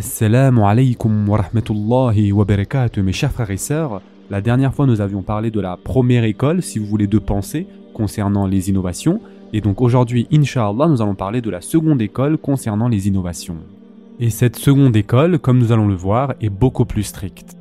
Assalamu alaikum wa rahmatullahi wa barakatuh, mes chers frères et sœurs. La dernière fois, nous avions parlé de la première école, si vous voulez, de pensée concernant les innovations. Et donc aujourd'hui, Inch'Allah, nous allons parler de la seconde école concernant les innovations. Et cette seconde école, comme nous allons le voir, est beaucoup plus stricte.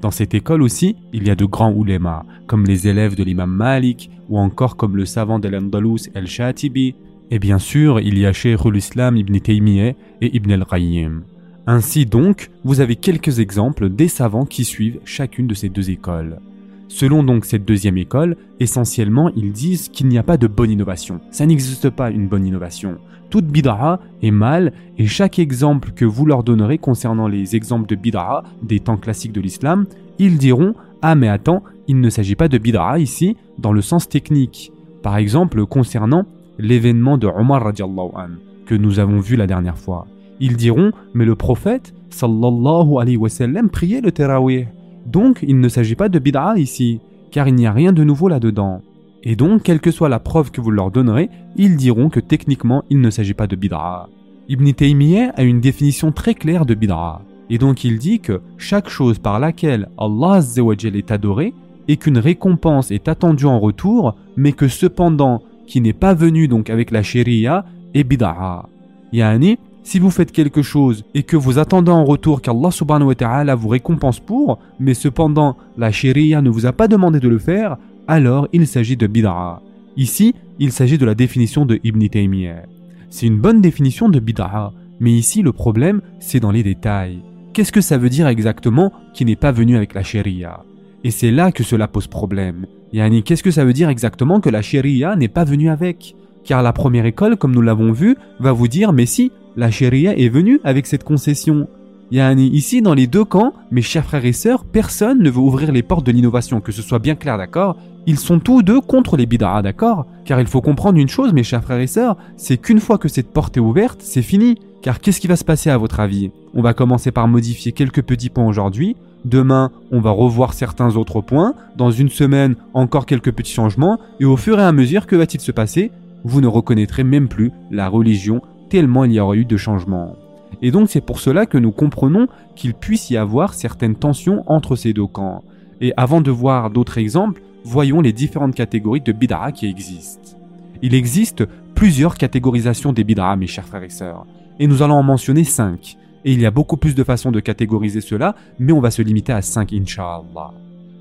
Dans cette école aussi, il y a de grands oulémas, comme les élèves de l'imam Malik, ou encore comme le savant de l'Andalus El-Shatibi, et bien sûr, il y a Cheikh islam Ibn Taymiyyah et Ibn al-Qayyim. Ainsi donc, vous avez quelques exemples des savants qui suivent chacune de ces deux écoles. Selon donc cette deuxième école, essentiellement, ils disent qu'il n'y a pas de bonne innovation. Ça n'existe pas une bonne innovation. Toute bid'a est mal et chaque exemple que vous leur donnerez concernant les exemples de bid'a des temps classiques de l'islam, ils diront Ah mais attends, il ne s'agit pas de bid'a ici dans le sens technique. Par exemple, concernant l'événement de Omar radiallahu an, que nous avons vu la dernière fois. Ils diront Mais le prophète, sallallahu alayhi wa sallam, priait le terawih. Donc, il ne s'agit pas de bid'a ici, car il n'y a rien de nouveau là-dedans. Et donc, quelle que soit la preuve que vous leur donnerez, ils diront que techniquement, il ne s'agit pas de bid'a. Ibn Taymiyyah a une définition très claire de bid'a. Et donc, il dit que chaque chose par laquelle Allah est adoré et qu'une récompense est attendue en retour, mais que cependant, qui n'est pas venu donc avec la sharia, est bid'a. Yani, si vous faites quelque chose et que vous attendez en retour qu'Allah subhanahu wa ta'ala vous récompense pour, mais cependant la sharia ne vous a pas demandé de le faire, alors il s'agit de bid'a. Ici, il s'agit de la définition de Ibn Taymiyyah. C'est une bonne définition de bid'a, mais ici le problème, c'est dans les détails. Qu'est-ce que ça veut dire exactement qui n'est pas venu avec la sharia? Et c'est là que cela pose problème. Yani, qu'est-ce que ça veut dire exactement que la sharia n'est pas venue avec? Car la première école, comme nous l'avons vu, va vous dire, mais si, la sharia est venue avec cette concession. Yani, ici, dans les deux camps, mes chers frères et sœurs, personne ne veut ouvrir les portes de l'innovation, que ce soit bien clair, d'accord? Ils sont tous deux contre les bid'ah, d'accord? Car il faut comprendre une chose, mes chers frères et sœurs, c'est qu'une fois que cette porte est ouverte, c'est fini. Car qu'est-ce qui va se passer à votre avis? On va commencer par modifier quelques petits points aujourd'hui. Demain, on va revoir certains autres points. Dans une semaine, encore quelques petits changements. Et au fur et à mesure, que va-t-il se passer? Vous ne reconnaîtrez même plus la religion tellement il y aura eu de changements. Et donc c'est pour cela que nous comprenons qu'il puisse y avoir certaines tensions entre ces deux camps. Et avant de voir d'autres exemples, voyons les différentes catégories de bid'a qui existent. Il existe plusieurs catégorisations des bid'a, mes chers frères et sœurs, et nous allons en mentionner cinq. Et il y a beaucoup plus de façons de catégoriser cela, mais on va se limiter à cinq, inshallah.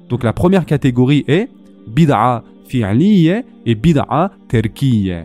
Donc la première catégorie est bid'a fi'liye et bid'a terkiye.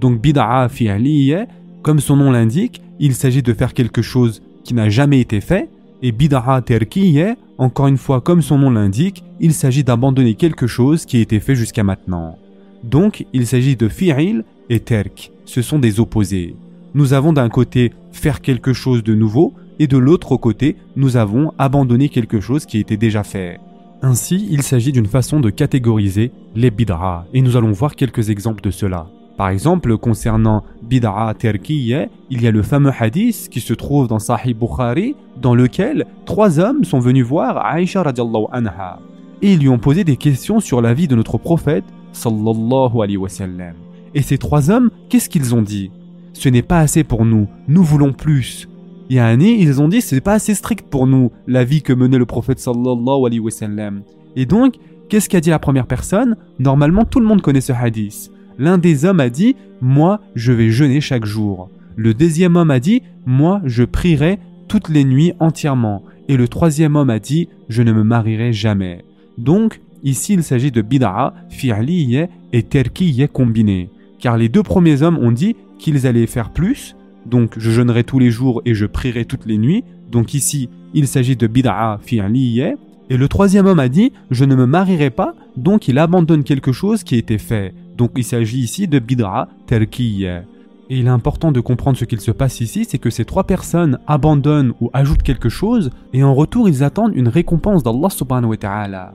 Donc bid'a fi'liye, comme son nom l'indique, il s'agit de faire quelque chose qui n'a jamais été fait, et bid'a terkiye, encore une fois comme son nom l'indique, il s'agit d'abandonner quelque chose qui a été fait jusqu'à maintenant. Donc il s'agit de fi'il et terk, ce sont des opposés. Nous avons d'un côté faire quelque chose de nouveau, et de l'autre côté, nous avons abandonné quelque chose qui était déjà fait. Ainsi, il s'agit d'une façon de catégoriser les bid'a, et nous allons voir quelques exemples de cela. Par exemple, concernant Bid'a Terkiye, il y a le fameux hadith qui se trouve dans Sahih Bukhari, dans lequel trois hommes sont venus voir Aisha radiallahu anha. Et ils lui ont posé des questions sur la vie de notre prophète, sallallahu alayhi wa sallam. Et ces trois hommes, qu'est-ce qu'ils ont dit? Ce n'est pas assez pour nous, nous voulons plus. Il y a ils ont dit c'est pas assez strict pour nous, la vie que menait le prophète sallallahu alayhi wa sallam. Et donc, qu'est-ce qu'a dit la première personne? Normalement, tout le monde connaît ce hadith. L'un des hommes a dit Moi, je vais jeûner chaque jour. Le deuxième homme a dit Moi, je prierai toutes les nuits entièrement. Et le troisième homme a dit Je ne me marierai jamais. Donc, ici, il s'agit de bid'a, fi'liye et terkiye combinés. Car les deux premiers hommes ont dit qu'ils allaient faire plus, donc je jeûnerai tous les jours et je prierai toutes les nuits. Donc ici, il s'agit de bid'a fi'liye. Et le troisième homme a dit Je ne me marierai pas, donc il abandonne quelque chose qui était fait. Donc il s'agit ici de bid'a terkiya. Et il est important de comprendre ce qu'il se passe ici, c'est que ces trois personnes abandonnent ou ajoutent quelque chose, et en retour ils attendent une récompense d'Allah subhanahu wa ta'ala.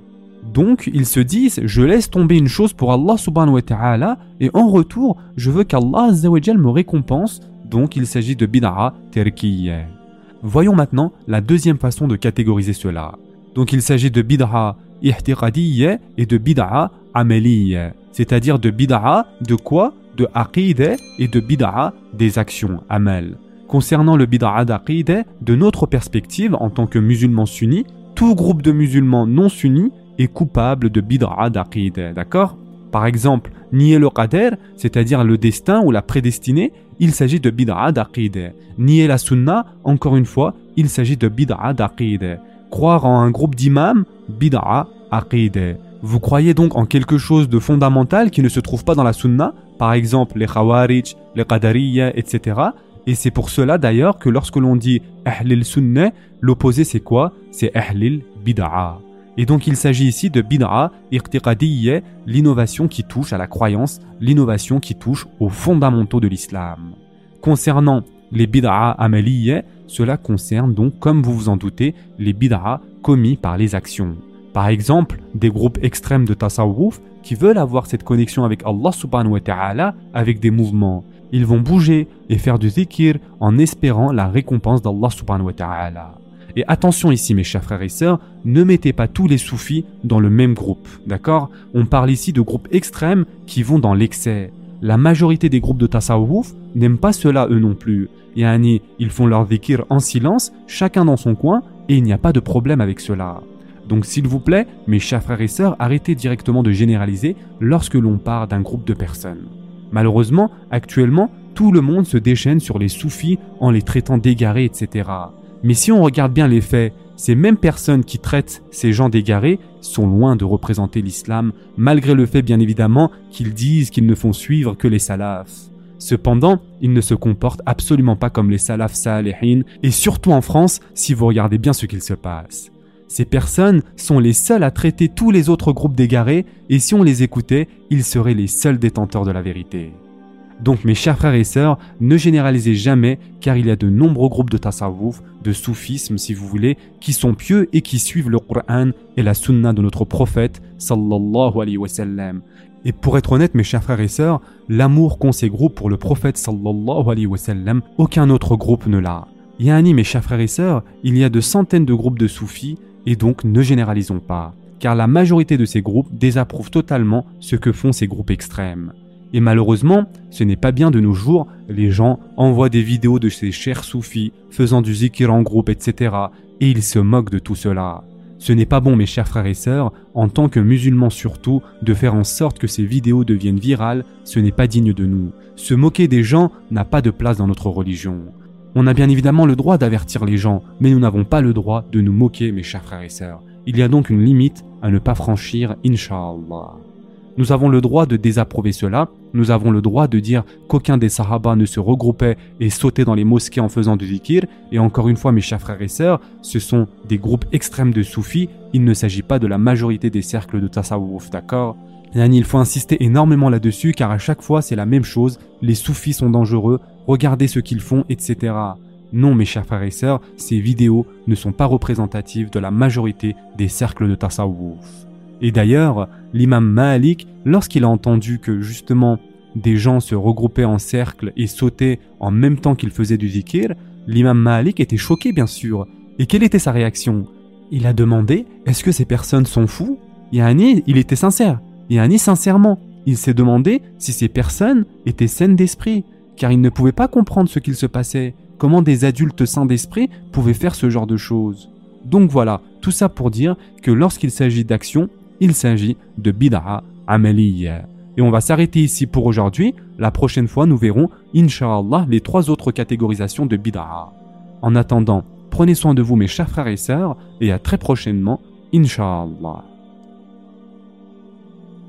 Donc ils se disent, je laisse tomber une chose pour Allah subhanahu wa ta'ala, et en retour, je veux qu'Allah me récompense, donc il s'agit de bid'a terkiya. Voyons maintenant la deuxième façon de catégoriser cela. Donc il s'agit de bid'a ihtiqadiyya et de bid'a amaliyya c'est-à-dire de bid'a, de quoi? De aqide et de bid'a, des actions, amal. Concernant le bid'a d'aqidah, de notre perspective en tant que musulmans sunnis, tout groupe de musulmans non sunnis est coupable de bid'a d'aqidah, d'accord? Par exemple, nier le qadr, c'est-à-dire le destin ou la prédestinée, il s'agit de bid'a d'aqidah. Nier la sunna, encore une fois, il s'agit de bid'a d'aqidah. Croire en un groupe d'imams, bid'a aqidah. Vous croyez donc en quelque chose de fondamental qui ne se trouve pas dans la sunna, par exemple les khawarij, les qadariyya, etc. Et c'est pour cela d'ailleurs que lorsque l'on dit ahlil sunnah, l'opposé c'est quoi? C'est ahlil bid'a. Et donc il s'agit ici de bid'a irtiqadiyya, l'innovation qui touche à la croyance, l'innovation qui touche aux fondamentaux de l'islam. Concernant les bid'a amaliyya, cela concerne donc, comme vous vous en doutez, les bid'a commis par les actions. Par exemple, des groupes extrêmes de tasawwuf qui veulent avoir cette connexion avec Allah subhanahu wa ta'ala avec des mouvements. Ils vont bouger et faire du zikir en espérant la récompense d'Allah subhanahu wa ta'ala. Et attention ici mes chers frères et sœurs, ne mettez pas tous les soufis dans le même groupe, d'accord? On parle ici de groupes extrêmes qui vont dans l'excès. La majorité des groupes de tasawwuf n'aiment pas cela eux non plus. Yani, ils font leur zikir en silence, chacun dans son coin, et il n'y a pas de problème avec cela. Donc s'il vous plaît, mes chers frères et sœurs, arrêtez directement de généraliser lorsque l'on parle d'un groupe de personnes. Malheureusement, actuellement, tout le monde se déchaîne sur les soufis en les traitant d'égarés, etc. Mais si on regarde bien les faits, ces mêmes personnes qui traitent ces gens d'égarés sont loin de représenter l'islam, malgré le fait bien évidemment qu'ils disent qu'ils ne font suivre que les salafs. Cependant, ils ne se comportent absolument pas comme les salafs salihin, et surtout en France si vous regardez bien ce qu'il se passe. Ces personnes sont les seules à traiter tous les autres groupes d'égarés et si on les écoutait, ils seraient les seuls détenteurs de la vérité. Donc mes chers frères et sœurs, ne généralisez jamais car il y a de nombreux groupes de tasawwuf, de soufisme si vous voulez, qui sont pieux et qui suivent le Coran et la sunna de notre prophète sallallahu alayhi wa sallam. Et pour être honnête mes chers frères et sœurs, l'amour qu'ont ces groupes pour le prophète sallallahu alayhi wa sallam, aucun autre groupe ne l'a. Yani mes chers frères et sœurs, il y a de centaines de groupes de soufis et donc ne généralisons pas, car la majorité de ces groupes désapprouvent totalement ce que font ces groupes extrêmes. Et malheureusement, ce n'est pas bien de nos jours, les gens envoient des vidéos de ces chers soufis faisant du zikir en groupe, etc. Et ils se moquent de tout cela. Ce n'est pas bon mes chers frères et sœurs, en tant que musulmans surtout, de faire en sorte que ces vidéos deviennent virales, ce n'est pas digne de nous. Se moquer des gens n'a pas de place dans notre religion. On a bien évidemment le droit d'avertir les gens, mais nous n'avons pas le droit de nous moquer, mes chers frères et sœurs. Il y a donc une limite à ne pas franchir, inshallah. Nous avons le droit de désapprouver cela, nous avons le droit de dire qu'aucun des sahaba ne se regroupait et sautait dans les mosquées en faisant du zikir, et encore une fois mes chers frères et sœurs, ce sont des groupes extrêmes de soufis, il ne s'agit pas de la majorité des cercles de tasawwuf, d'accord? Il faut insister énormément là-dessus car à chaque fois c'est la même chose, les soufis sont dangereux, regardez ce qu'ils font, etc. Non mes chers frères et sœurs, ces vidéos ne sont pas représentatives de la majorité des cercles de tasawwuf. Et d'ailleurs, l'imam Malik, lorsqu'il a entendu que justement des gens se regroupaient en cercle et sautaient en même temps qu'ils faisaient du zikir, l'imam Malik était choqué bien sûr. Et quelle était sa réaction? Il a demandé Est-ce que ces personnes sont fous? Yani, il était sincère. Yani, sincèrement, il s'est demandé si ces personnes étaient saines d'esprit car il ne pouvait pas comprendre ce qu'il se passait, comment des adultes sains d'esprit pouvaient faire ce genre de choses. Donc voilà, tout ça pour dire que lorsqu'il s'agit d'action, il s'agit de bid'a amaliyya. Et on va s'arrêter ici pour aujourd'hui. La prochaine fois, nous verrons, inshallah, les trois autres catégorisations de bid'a. En attendant, prenez soin de vous mes chers frères et sœurs, et à très prochainement, inshallah.